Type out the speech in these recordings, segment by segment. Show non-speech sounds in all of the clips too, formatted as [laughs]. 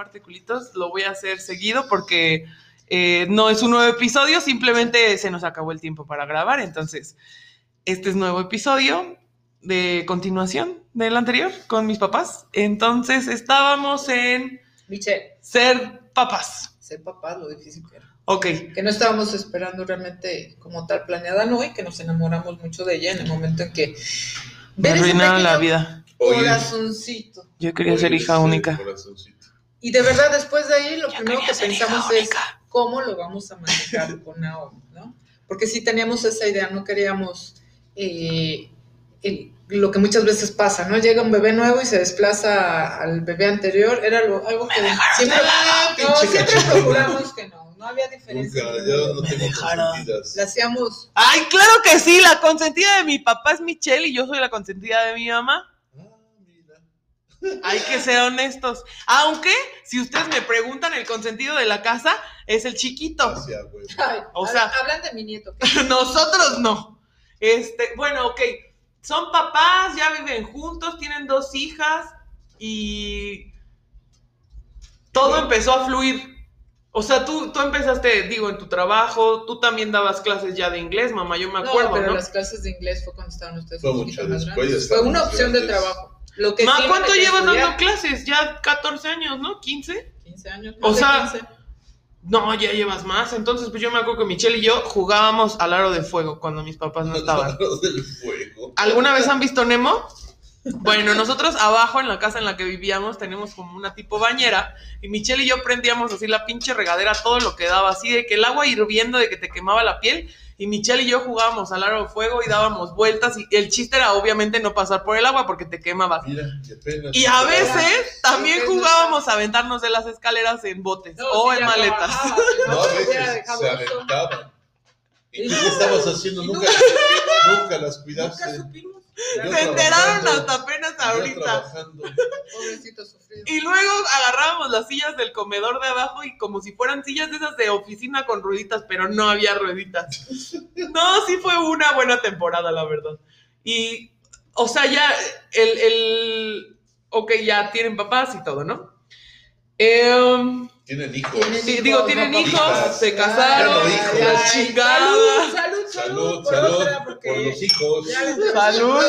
parte, culitos, lo voy a hacer seguido porque eh, no es un nuevo episodio, simplemente se nos acabó el tiempo para grabar. Entonces, este es nuevo episodio de continuación del anterior con mis papás. Entonces, estábamos en Michelle, ser papás. ser papá lo difícil que era. Ok. Que no estábamos esperando realmente como tal planeada, no, y que nos enamoramos mucho de ella en el momento en que Me arruinaron la vida. Corazoncito. Yo quería ser hija única. corazoncito. Y de verdad, después de ahí, lo Yo primero que pensamos es cómo lo vamos a manejar con Naomi, ¿no? Porque sí teníamos esa idea, no queríamos eh, el- lo que muchas veces pasa, ¿no? Llega un bebé nuevo y se desplaza al bebé anterior, era algo, algo que siempre, no, siempre procuramos que no, no había diferencia. Nunca, yo no tengo dejaron. consentidas. La hacíamos Ay, claro que sí, la consentida de mi papá es Michelle y yo soy la consentida de mi mamá. Hay que ser honestos. Aunque, si ustedes me preguntan, el consentido de la casa es el chiquito. Hacia, güey. Ay, O sea- hablan de mi nieto. ¿qué? [laughs] Nosotros no. Este, bueno, ok. Son papás, ya viven juntos, tienen dos hijas y todo empezó a fluir. O sea, tú, tú empezaste, digo, en tu trabajo, tú también dabas clases ya de inglés, mamá, yo me acuerdo, no, pero ¿no? las clases de inglés fue cuando estaban ustedes Fue mucho más después, una opción de trabajo. Lo que Ma, sí me ¿cuánto llevas estudiar, dando clases? Ya 14 años, ¿no? ¿15? 15 años. O sea, 15. No, ya llevas más. Entonces, pues yo me acuerdo que Michelle y yo jugábamos al aro de fuego cuando mis papás no estaban. Los del fuego. ¿Alguna vez han visto Nemo? Bueno, nosotros abajo en la casa en la que vivíamos tenemos como una tipo bañera y Michelle y yo prendíamos así la pinche regadera todo lo que daba, así de que el agua hirviendo de que te quemaba la piel y Michelle y yo jugábamos al aro de fuego y dábamos vueltas y el chiste era obviamente no pasar por el agua porque te quemabas. Mira, qué pena. Y a veces también jugábamos a aventarnos de las escaleras en botes No, o en maletas. [laughs] No, a veces se aventaban. ¿Y qué estabas haciendo? Nunca, nunca las Nunca cuidaste. supimos. Se enteraron hasta apenas ahorita. Pobrecito sufrido. Y luego agarrábamos las sillas del comedor de abajo y como si fueran sillas de esas de oficina con rueditas, pero no había rueditas. No, sí fue una buena temporada, la verdad. Y, o sea, ya el, el ok, ya tienen papás y todo, ¿no? Em, Tienen hijos. Tienen digo, tienen no hijos, papitas. se casaron, Ya no hijos. la Ay, chingada. Salud, salud, por los hijos. ya les- Salud.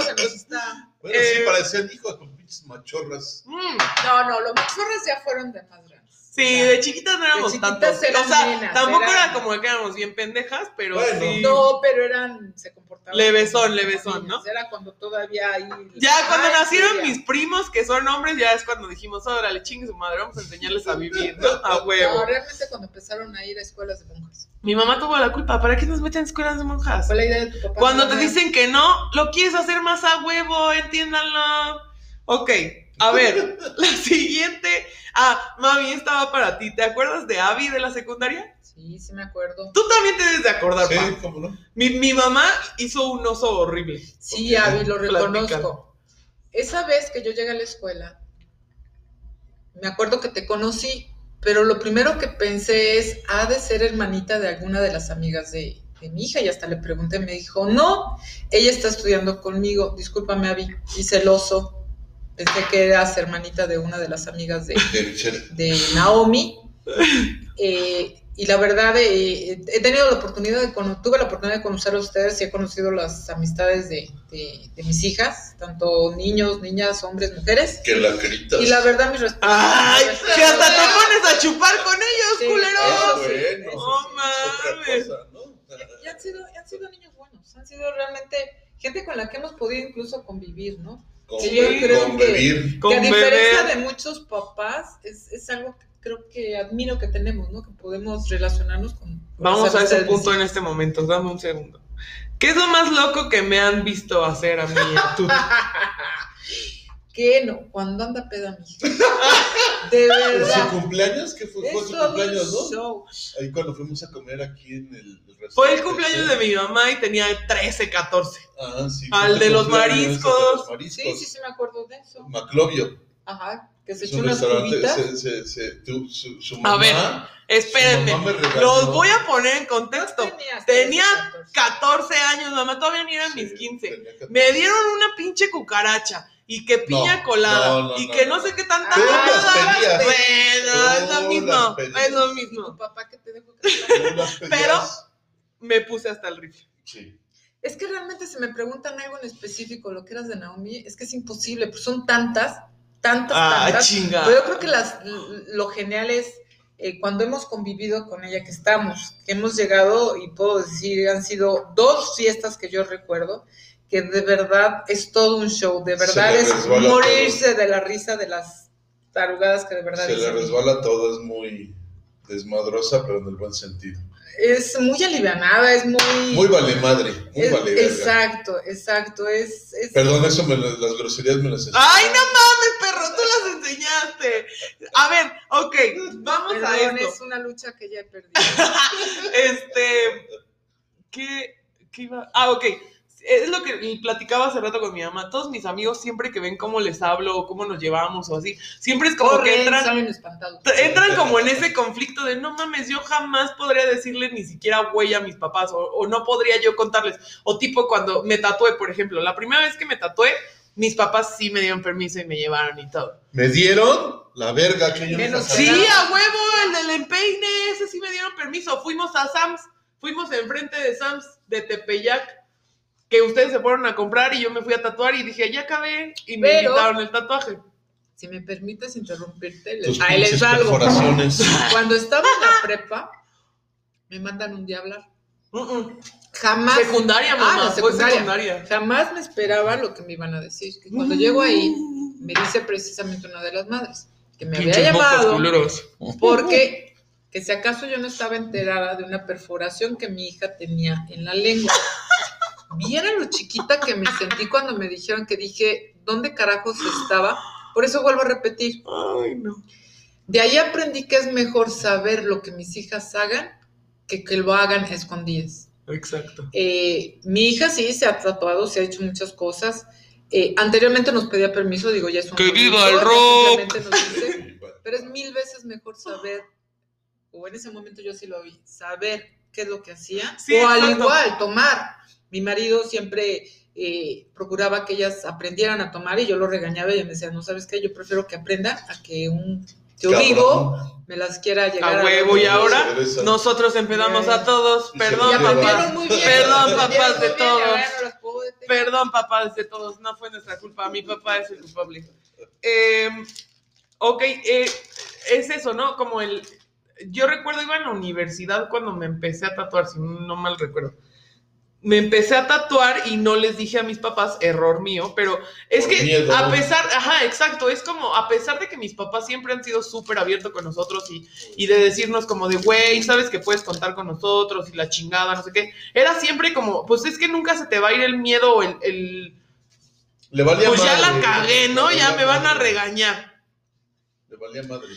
Bueno, sí Eh, parecían hijos con pinches machorras. Mm, No, no, los machorros ya fueron de más grandes. Sí, O sea, de chiquitas no éramos tantos. o sea, nenas, tampoco eran- era como que éramos bien pendejas, pero Bueno. sí. No, pero eran, se comportaban. Levesón, levesón, niñas. ¿no? Era cuando todavía ahí. Ya cuando Ay, nacieron sí, mis primos, que son hombres, ya es cuando dijimos, órale, chingue su madre, vamos a enseñarles a vivir, ¿no? [laughs] A No, huevo. realmente cuando empezaron a ir a escuelas de monjas. Mi mamá tuvo la culpa, ¿para qué nos meten en escuelas de monjas? Fue la idea de tu papá. Cuando te ¿no? dicen que no, lo quieres hacer más a huevo, entiéndanlo. Ok, a ver, [laughs] la siguiente. Ah, mami, estaba para ti. ¿Te acuerdas de Abby de la secundaria? Sí, sí me acuerdo. Tú también te debes de acordar, Sí, pa. ¿cómo no? Mi, mi mamá hizo un oso horrible. Sí, Abby, lo reconozco. Esa vez que yo llegué a la escuela, me acuerdo que te conocí, pero lo primero que pensé es, ha de ser hermanita de alguna de las amigas de, de mi hija, y hasta le pregunté, me dijo, no, ella está estudiando conmigo, discúlpame, Abby, y celoso. Pensé que eras hermanita de una de las amigas de, de Naomi. [laughs] Eh, y la verdad, eh, he tenido la oportunidad de tuve la oportunidad de conocer a ustedes y he conocido las amistades de, de- de mis hijas, tanto niños, niñas, hombres, mujeres. Que la gritas. Y la verdad, mis respetos. ¡Ay! Que hasta te pones a chupar con ellos, Sí, culero. Ah, Eso sí, bueno. eso No mames. cosa, ¿no? Y han sido, y han sido niños buenos, han sido realmente gente con la que hemos podido incluso convivir, ¿no? Con, yo creo convivir. Con que a diferencia de muchos papás, es, es algo que creo que admiro que tenemos, ¿no? Que podemos relacionarnos con... Vamos a ese punto en este momento, dame un segundo. ¿Qué es lo más loco que me han visto hacer a mí? [laughs] ¿Qué no? Cuando anda peda mi hija. [laughs] De ¿Su verdad. cumpleaños? ¿Qué fue? Fue su cumpleaños, ¿no? show. Ahí cuando fuimos a comer aquí en el, restaurante. Fue el cumpleaños de mi mamá y tenía 13, 14. Ah, sí. Al de los mariscos. de los mariscos. Sí, sí, sí me acuerdo de eso. Maclovio. Ajá, que se Es echó un unas restaurante. cubitas. Se, se, se, tu- su, su A ver, regañó. los voy a poner en contexto. Tenía 13, 14. 14 años, mamá, todavía ni eran Sí, mis 15. tenía que- Me dieron una pinche cucaracha y que piña No, colada no, no, y no, que no. no sé qué tanta pedías. Bueno, Tú mismo, las pedidas. es lo ¿Y mismo. tu papá que te dejó. Pero- Me puse hasta el rifle. Sí. Es que realmente si me preguntan algo en específico, lo que eras de Naomi, es que es imposible, pues son tantas, tantas, Ah, tantas. chinga. Pero yo creo que las, lo genial es eh, cuando hemos convivido con ella, que estamos, que hemos llegado, y puedo decir, han sido dos fiestas que yo recuerdo, que de verdad es todo un show, de verdad es morirse de la risa de las tarugadas que de verdad Se le resbala todo, es muy desmadrosa, pero en el buen sentido. Es muy alivianada, es muy... Muy vale madre, muy es- vale verga. exacto, exacto, es... es- Perdón, eso me lo- las groserías me las Ay, no mames, perro, tú las enseñaste. A ver, ok, vamos a esto. es una lucha que ya he perdido. [laughs] Este, ¿qué, qué iba? Ah, ok. Es lo que platicaba hace rato con mi mamá. Todos mis amigos, siempre que ven cómo les hablo o cómo nos llevamos o así, siempre es como que entran, salen espantados. entran como en ese conflicto de no mames, yo jamás podría decirle ni siquiera güey a mis papás o, o no podría yo contarles. O tipo cuando me tatué, por ejemplo, la primera vez que me tatué, mis papás sí me dieron permiso y me llevaron y todo. Me dieron la verga que yo Menos. Sí, a huevo, el del empeine, ese sí me dieron permiso. Fuimos a Sam's, fuimos enfrente de Sam's de Tepeyac, que ustedes se fueron a comprar y yo me fui a tatuar y dije, ya acabé, y me Pero- invitaron el tatuaje. Si me permites interrumpirte, les, ahí les algo. perforaciones. Cuando estaba en la prepa, me mandan un día a hablar. Mm, mm. Jamás, Secundaria, Ah, mamá, fue secundaria. secundaria. jamás me esperaba lo que me iban a decir. Que cuando llego ahí, me dice precisamente una de las madres que me había Pinches mocos llamado porque que si acaso yo no estaba enterada de una perforación que mi hija tenía en la lengua. Vieran lo chiquita que me sentí cuando me dijeron que dije, ¿dónde carajos estaba? Por eso vuelvo a repetir. Ay, no. De ahí aprendí que es mejor saber lo que mis hijas hagan que que lo hagan a escondidas. Exacto. Eh, mi hija sí se ha tatuado, se ha hecho muchas cosas. Eh, anteriormente nos pedía permiso, digo, ya es un ¡Que viva el rock! nos dice, pero es mil veces mejor saber, o en ese momento yo sí lo vi, saber qué es lo que hacía, Sí, o al exacto. igual tomar. Mi marido siempre eh, procuraba que ellas aprendieran a tomar y yo lo regañaba y ella me decía, no sabes qué, yo prefiero que aprendan a que un tío Cabrón. vivo me las quiera llegar A huevo, y ver. ahora nosotros empedamos Ya, a todos. Y Perdón, Y Perdón, aprendieron papá. muy bien. Perdón, papás de bien, y todos. no. Perdón, papás de todos, no fue nuestra culpa. Mi papá es el culpable. Eh, ok, eh, es eso, ¿no? Como el. Yo recuerdo, iba en la universidad cuando me empecé a tatuar, si no mal recuerdo. Me empecé a tatuar y no les dije a mis papás, error mío, pero es Por que miedo. a pesar, ajá, exacto, es como, a pesar de que mis papás siempre han sido súper abiertos con nosotros y, y de decirnos como de, güey, sabes que puedes contar con nosotros y la chingada, no sé qué, era siempre como, pues es que nunca se te va a ir el miedo o el- el Le valía pues ya la cagué, ¿no? Ya me van a regañar.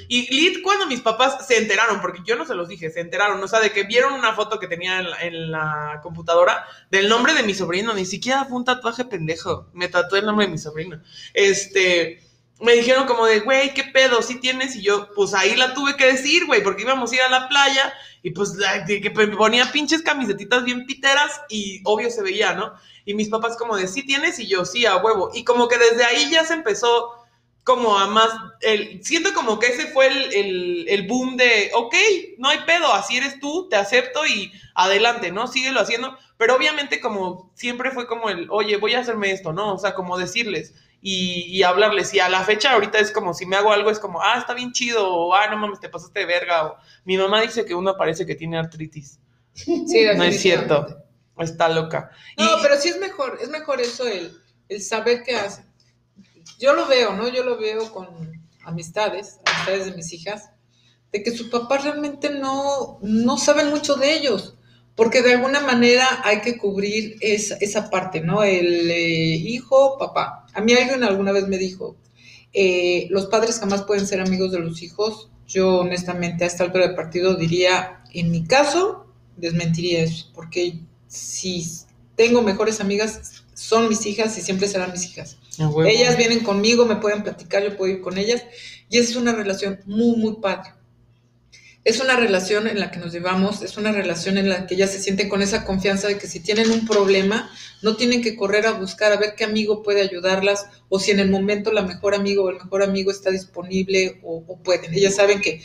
Y lit cuando mis papás se enteraron, porque yo no se los dije, se enteraron, o sea, de que vieron una foto que tenía en la, computadora del nombre de mi sobrino, ni siquiera fue un tatuaje pendejo, me tatué el nombre de mi sobrino. Este, me dijeron como de, güey, ¿qué pedo? ¿Sí tienes? Y yo, pues ahí la tuve que decir, güey, porque íbamos a ir a la playa y pues la- que ponía pinches camisetitas bien piteras y obvio se veía, ¿no? Y mis papás como de, ¿sí tienes? Y yo, sí, a huevo. Y como que desde ahí ya se empezó como a más, el, siento como que ese fue el, el, el boom de, ok, no hay pedo, así eres tú, te acepto y adelante, ¿no? Síguelo haciendo, pero obviamente como siempre fue como el, oye, voy a hacerme esto, ¿no? O sea, como decirles y, y hablarles, y a la fecha ahorita es como, si me hago algo es como, ah, está bien chido, o ah, no mames, te pasaste de verga, o mi mamá dice que uno parece que tiene artritis, Sí, no es cierto, está loca. No, Y- pero sí es mejor, es mejor eso, el, el saber qué hacen. Yo lo veo, ¿no? Yo lo veo con amistades, amistades de mis hijas, de que sus papás realmente no, no saben mucho de ellos, porque de alguna manera hay que cubrir esa, esa parte, ¿no? El eh, hijo, papá. A mí alguien alguna vez me dijo, eh, los padres jamás pueden ser amigos de los hijos. Yo honestamente a esta altura de partido diría, en mi caso, desmentiría eso, porque si tengo mejores amigas, son mis hijas y siempre serán mis hijas. Ellas vienen conmigo, me pueden platicar, yo puedo ir con ellas y esa es una relación muy, muy padre. Es una relación en la que nos llevamos, es una relación en la que ellas se sienten con esa confianza de que si tienen un problema, no tienen que correr a buscar a ver qué amigo puede ayudarlas o si en el momento la mejor amigo o el mejor amigo está disponible o, o pueden. Ellas saben que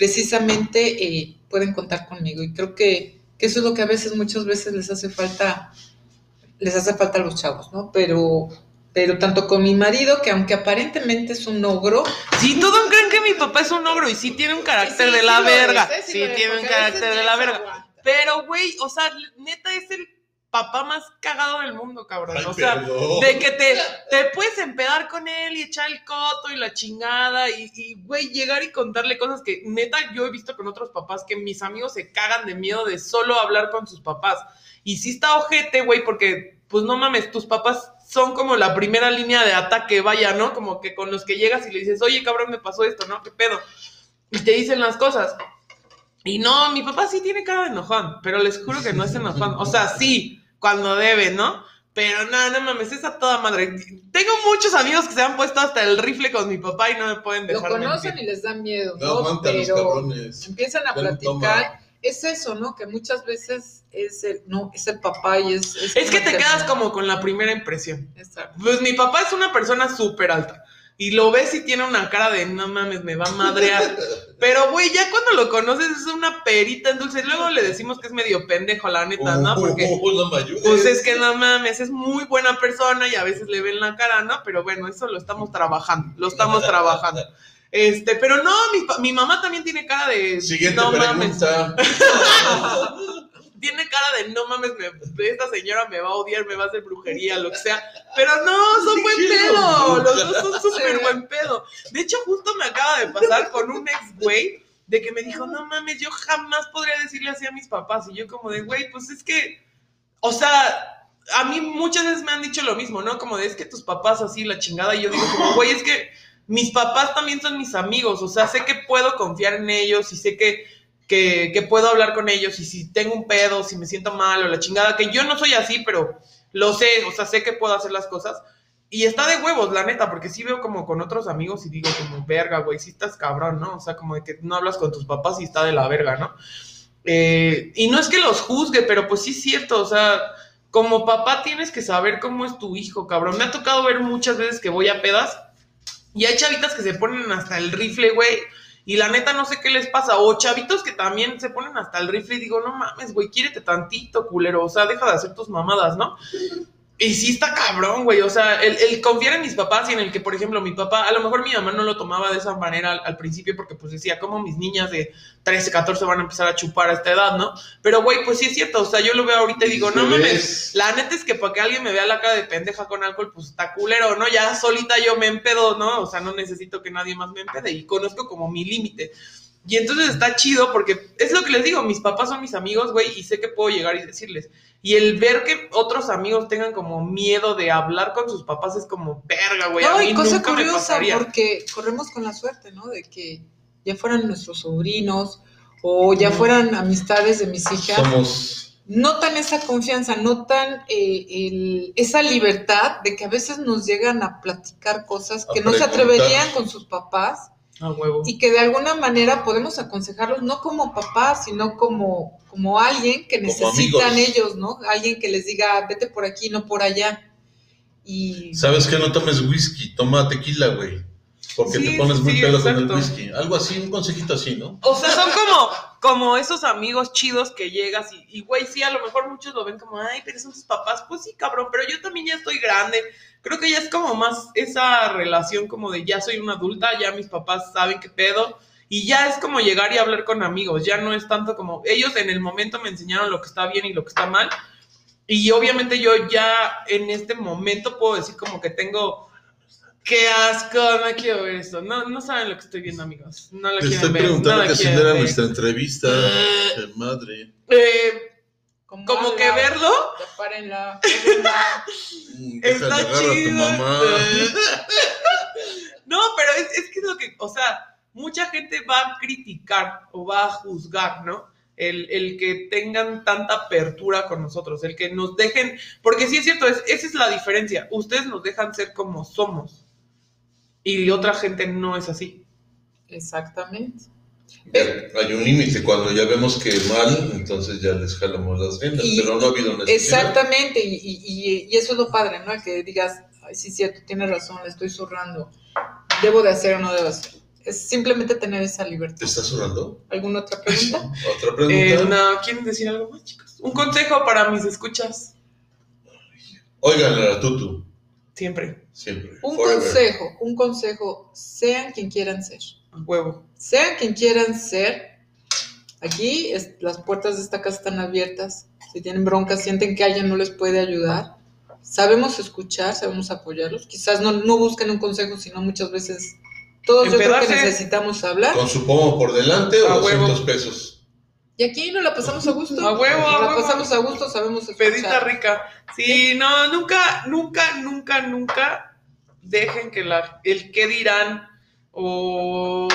precisamente eh, pueden contar conmigo. Y creo que, que eso es lo que a veces, muchas veces les hace falta, les hace falta a los chavos, ¿no? Pero, pero tanto con mi marido, que aunque aparentemente es un ogro, Sí, todos creen que mi papá es un ogro y sí tiene un carácter Sí, de la verga. es, ¿eh? Sí, tiene un carácter de la verga. aguanta. Pero, güey, o sea, neta es el papá más cagado del mundo, cabrón. Ay, o sea, perdón. de que te, te puedes empedar con él y echar el coto y la chingada y, y, güey, llegar y contarle cosas que neta yo he visto con otros papás que mis amigos se cagan de miedo de solo hablar con sus papás. Y sí está ojete, güey, porque, pues no mames, tus papás son como la primera línea de ataque, vaya, ¿no? Como que con los que llegas y le dices, oye, cabrón, me pasó esto, ¿no? ¿Qué pedo? Y te dicen las cosas. Y no, mi papá sí tiene cara de enojón, pero les juro que no es enojón. O sea, sí, cuando debe, ¿no? Pero no, no mames, es a toda madre. Tengo muchos amigos que se han puesto hasta el rifle con mi papá y no me pueden lo dejar conocen mentir. y les da miedo, No ¿no? los cabrones. empiezan a Ven, platicar. Es eso, ¿no? Que muchas veces es el, no, es el papá y es... Es que te quedas como con la primera impresión. Exacto. Pues mi papá es una persona súper alta. Y lo ves y tiene una cara de no mames, me va a madrear. [laughs] Pero, güey, ya cuando lo conoces es una perita en dulce. Luego le decimos que es medio pendejo, la neta, ¿no? Porque. Pues es que no mames, es muy buena persona y a veces le ven la cara, ¿no? Pero bueno, eso lo estamos trabajando, lo estamos trabajando. Este, pero no, mi, mi mamá también tiene cara de Siguiente no mames. pregunta. [laughs] Tiene cara de no mames, me- esta señora me va a odiar, me va a hacer brujería, lo que sea. Pero no, son buen pedo. Los dos son súper buen pedo. De hecho, justo me acaba de pasar con un ex güey de que me dijo, no mames, yo jamás podría decirle así a mis papás. Y yo como de, güey, pues es que, o sea, a mí muchas veces me han dicho lo mismo, ¿no? Como de, es que tus papás así, la chingada. Y yo digo como, güey, es que mis papás también son mis amigos. O sea, sé que puedo confiar en ellos y sé que que, puedo hablar con ellos y si tengo un pedo, si me siento mal o la chingada, que yo no soy así, pero lo sé, o sea, sé que puedo hacer las cosas. Y está de huevos, la neta, porque sí veo como con otros amigos y digo como, verga, güey, sí estás cabrón, ¿no? O sea, como de que no hablas con tus papás y está de la verga, ¿no? Eh, y no es que los juzgue, pero pues sí es cierto, o sea, como papá tienes que saber cómo es tu hijo, cabrón. Me ha tocado ver muchas veces que voy a pedas y hay chavitas que se ponen hasta el rifle, güey. Y la neta no sé qué les pasa. O chavitos que también se ponen hasta el rifle y digo, no mames, güey, quiérete tantito, culero. O sea, deja de hacer tus mamadas, ¿no? Y sí está cabrón, güey. O sea, el, el confiar en mis papás y en el que, por ejemplo, mi papá, a lo mejor mi mamá no lo tomaba de esa manera al, al principio porque pues decía, como mis niñas de 13, 14 van a empezar a chupar a esta edad, ¿no? Pero, güey, pues sí es cierto. O sea, yo lo veo ahorita y digo, no mames. Bebés. La neta es que para que alguien me vea la cara de pendeja con alcohol, pues está culero, ¿no? Ya solita yo me empedo, ¿no? O sea, no necesito que nadie más me empede y conozco como mi límite. Y entonces está chido porque es lo que les digo, mis papás son mis amigos, güey, y sé que puedo llegar y decirles. Y el ver que otros amigos tengan como miedo de hablar con sus papás es como, verga, güey, a No, mí y cosa nunca curiosa, porque corremos con la suerte, ¿no? De que ya fueran nuestros sobrinos o ya fueran amistades de mis hijas. Somos. notan esa confianza, notan eh, el- esa libertad de que a veces nos llegan a platicar cosas que A no se atreverían con sus papás A huevo. y que de alguna manera podemos aconsejarlos no como papás, sino como, como alguien que necesitan ellos, ¿no? Alguien que les diga, vete por aquí, no por allá. Y ¿Sabes qué? No tomes whisky, toma tequila, güey. Porque Sí, te pones muy sí, con el whisky. Algo así, un consejito así, ¿no? O sea, son como, como esos amigos chidos que llegas y, y, güey, sí, a lo mejor muchos lo ven como, ay, pero son tus papás. Pues sí, cabrón, pero yo también ya estoy grande. Creo que ya es como más esa relación como de ya soy una adulta, ya mis papás saben qué pedo. Y ya es como llegar y hablar con amigos, ya no es tanto como ellos en el momento me enseñaron lo que está bien y lo que está mal. Y obviamente yo ya en este momento puedo decir como que tengo, qué asco, no quiero ver esto. No, no saben lo que estoy viendo, amigos. No lo Te quieren estoy ver. preguntando no lo que si no quieren era ver. nuestra entrevista. Eh. Qué madre. Eh, como, que verlo ya párenla, párenla. Mm, está Déjale agarrar a tu chido. mamá. [laughs] no, pero es, es que es lo que, o sea, mucha gente va a criticar o va a juzgar, ¿no? El, el que tengan tanta apertura con nosotros, el que nos dejen, porque sí es cierto, es, esa es la diferencia, ustedes nos dejan ser como somos y otra gente no es así. Exactamente. Ya Hay un límite. Cuando ya vemos que mal, entonces ya les jalamos las riendas. Y- pero no ha habido necesidad. Exactamente, y, y- y- eso es lo padre, ¿no? El que digas, ay, sí, cierto, tienes razón, le estoy zurrando. ¿Debo de hacer o no debo hacer? Es simplemente tener esa libertad. ¿Te estás orando? ¿Alguna otra pregunta? [laughs] Otra Eh, pregunta. no, ¿Quieren decir algo más, chicos? Un consejo para mis escuchas. Oigan, la tutu. Siempre. Siempre. Un Forever. consejo, un consejo, sean quien quieran ser. Huevo. Sean quien quieran ser. Aquí es- las puertas de esta casa están abiertas. Si tienen broncas, sienten que alguien no les puede ayudar. Sabemos escuchar, sabemos apoyarlos. Quizás no, no busquen un consejo, sino muchas veces todos yo creo que necesitamos hablar. Con su pomo por delante o huevo. 200 pesos. Y aquí nos la pasamos a gusto. A huevo, a Nos la huevo. pasamos a gusto, sabemos escuchar. Pedita rica. Sí, no, nunca, nunca, nunca, nunca dejen que la, el qué dirán o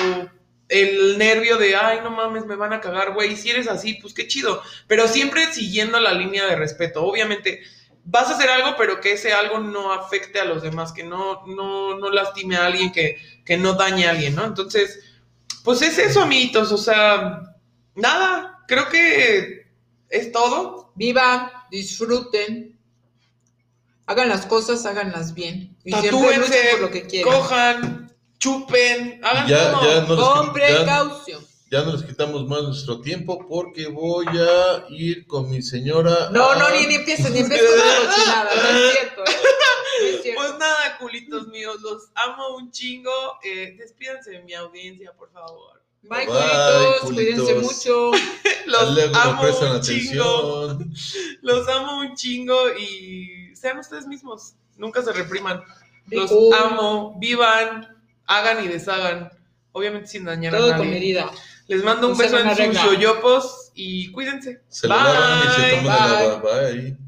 el nervio de, ay, no mames, me van a cagar, güey. Si eres así, pues qué chido. Pero siempre siguiendo la línea de respeto. Obviamente, vas a hacer algo, pero que ese algo no afecte a los demás, que no, no, no lastime a alguien, que, que no dañe a alguien, ¿no? Entonces, pues es eso, amiguitos. O sea, nada, creo que es todo. Vivan, disfruten, hagan las cosas, háganlas bien. Y siempre luchen Tatúense, por lo que quieran. cojan, chupen, hagan Ya, todo. ya no Con ya- no les quitamos más nuestro tiempo porque voy a ir con mi señora. No, a- no, ni, ni empieces, ni [laughs] empieces con cochinada. No es cierto, ¿eh? No es cierto. Pues nada, culitos míos, los amo un chingo. Eh, despídanse de mi audiencia, por favor. Bye, culitos, cuídense mucho. [laughs] Los amo un chingo. [laughs] Los amo un chingo y sean ustedes mismos. Nunca se repriman. Los amo, vivan, hagan y deshagan. Obviamente sin dañar a Todo con nadie. medida. Les mando un beso en sus yoyopos y cuídense. Se lo y se Bye. toman de la Bye. bye.